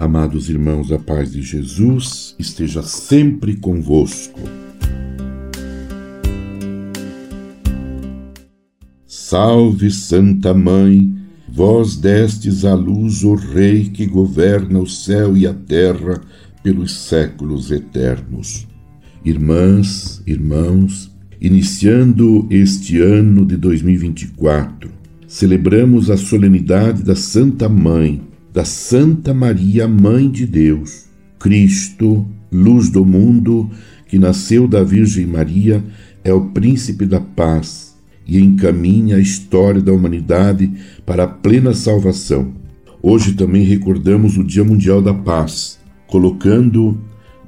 Amados irmãos, a paz de Jesus esteja sempre convosco. Salve, Santa Mãe, vós destes à luz o Rei que governa o céu e a terra pelos séculos eternos. Irmãs, irmãos, iniciando este ano de 2024, celebramos a solenidade da Santa Mãe da Santa Maria, Mãe de Deus, Cristo, luz do mundo, que nasceu da Virgem Maria, é o príncipe da paz e encaminha a história da humanidade para a plena salvação. Hoje também recordamos o Dia Mundial da Paz, colocando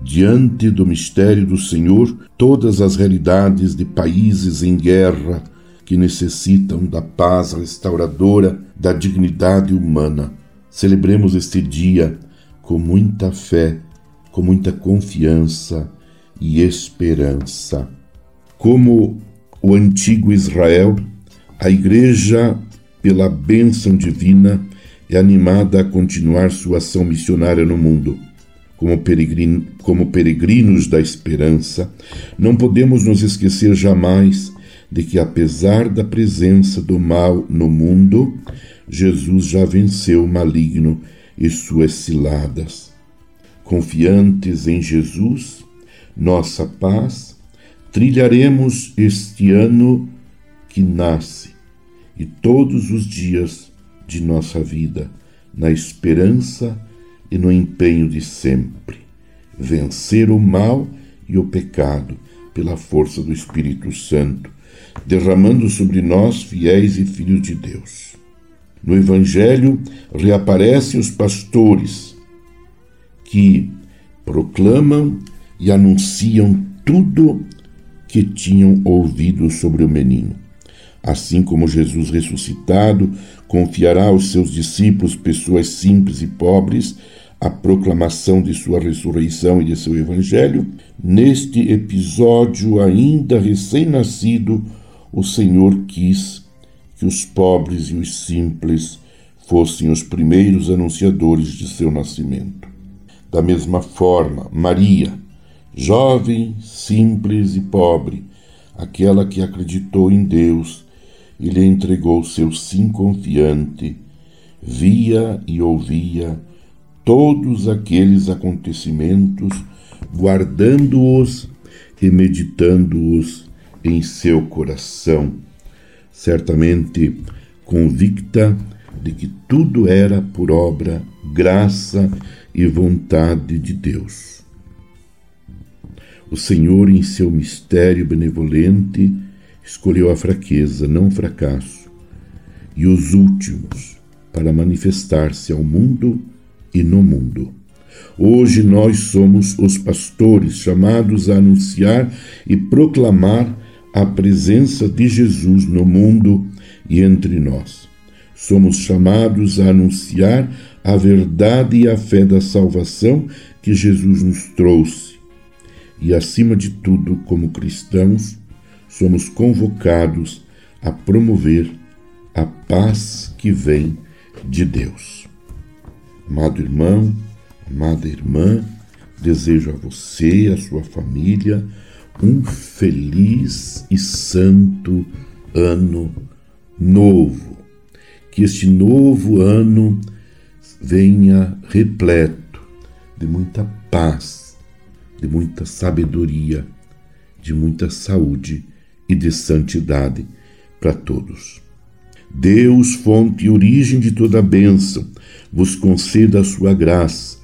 diante do mistério do Senhor todas as realidades de países em guerra que necessitam da paz restauradora da dignidade humana. Celebremos este dia com muita fé, com muita confiança e esperança. Como o antigo Israel, a Igreja, pela bênção divina, é animada a continuar sua ação missionária no mundo. Como, como peregrinos da esperança, não podemos nos esquecer jamais de que, apesar da presença do mal no mundo, Jesus já venceu o maligno e suas ciladas. Confiantes em Jesus, nossa paz, trilharemos este ano que nasce e todos os dias de nossa vida, na esperança e no empenho de sempre, vencer o mal e o pecado pela força do Espírito Santo, derramando sobre nós, fiéis e filhos de Deus no Evangelho reaparecem os pastores que proclamam e anunciam tudo que tinham ouvido sobre o menino. Assim como Jesus ressuscitado confiará aos seus discípulos, pessoas simples e pobres, a proclamação de sua ressurreição e de seu evangelho, neste episódio ainda recém-nascido, o Senhor quis que os pobres e os simples fossem os primeiros anunciadores de seu nascimento. Da mesma forma, Maria, jovem, simples e pobre, aquela que acreditou em Deus e lhe entregou seu sim confiante, via e ouvia todos aqueles acontecimentos, guardando-os e meditando-os em seu coração certamente convicta de que tudo era por obra, graça e vontade de Deus. O Senhor, em seu mistério benevolente, escolheu a fraqueza, não o fracasso, e os últimos para manifestar-se ao mundo e no mundo. Hoje nós somos os pastores chamados a anunciar e proclamar a presença de Jesus no mundo e entre nós. Somos chamados a anunciar a verdade e a fé da salvação que Jesus nos trouxe. E, acima de tudo, como cristãos, somos convocados a promover a paz que vem de Deus. Amado irmão, amada irmã, desejo a você, a sua família, um feliz e santo ano novo. Que este novo ano venha repleto de muita paz, de muita sabedoria, de muita saúde e de santidade para todos. Deus, fonte e origem de toda bênção, vos conceda a sua graça,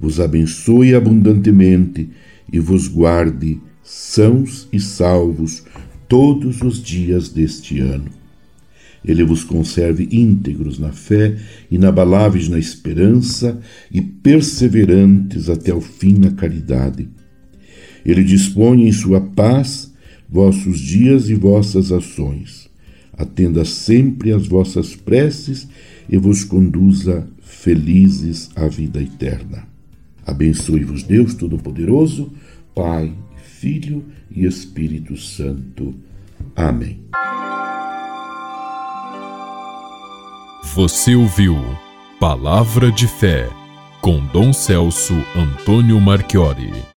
vos abençoe abundantemente e vos guarde sãos e salvos todos os dias deste ano. Ele vos conserve íntegros na fé, inabaláveis na esperança e perseverantes até o fim na caridade. Ele dispõe em sua paz vossos dias e vossas ações. Atenda sempre às vossas preces e vos conduza felizes à vida eterna. Abençoe-vos Deus Todo-Poderoso, Pai, Filho e Espírito Santo. Amém. Você ouviu Palavra de Fé com Dom Celso Antônio Marchiori.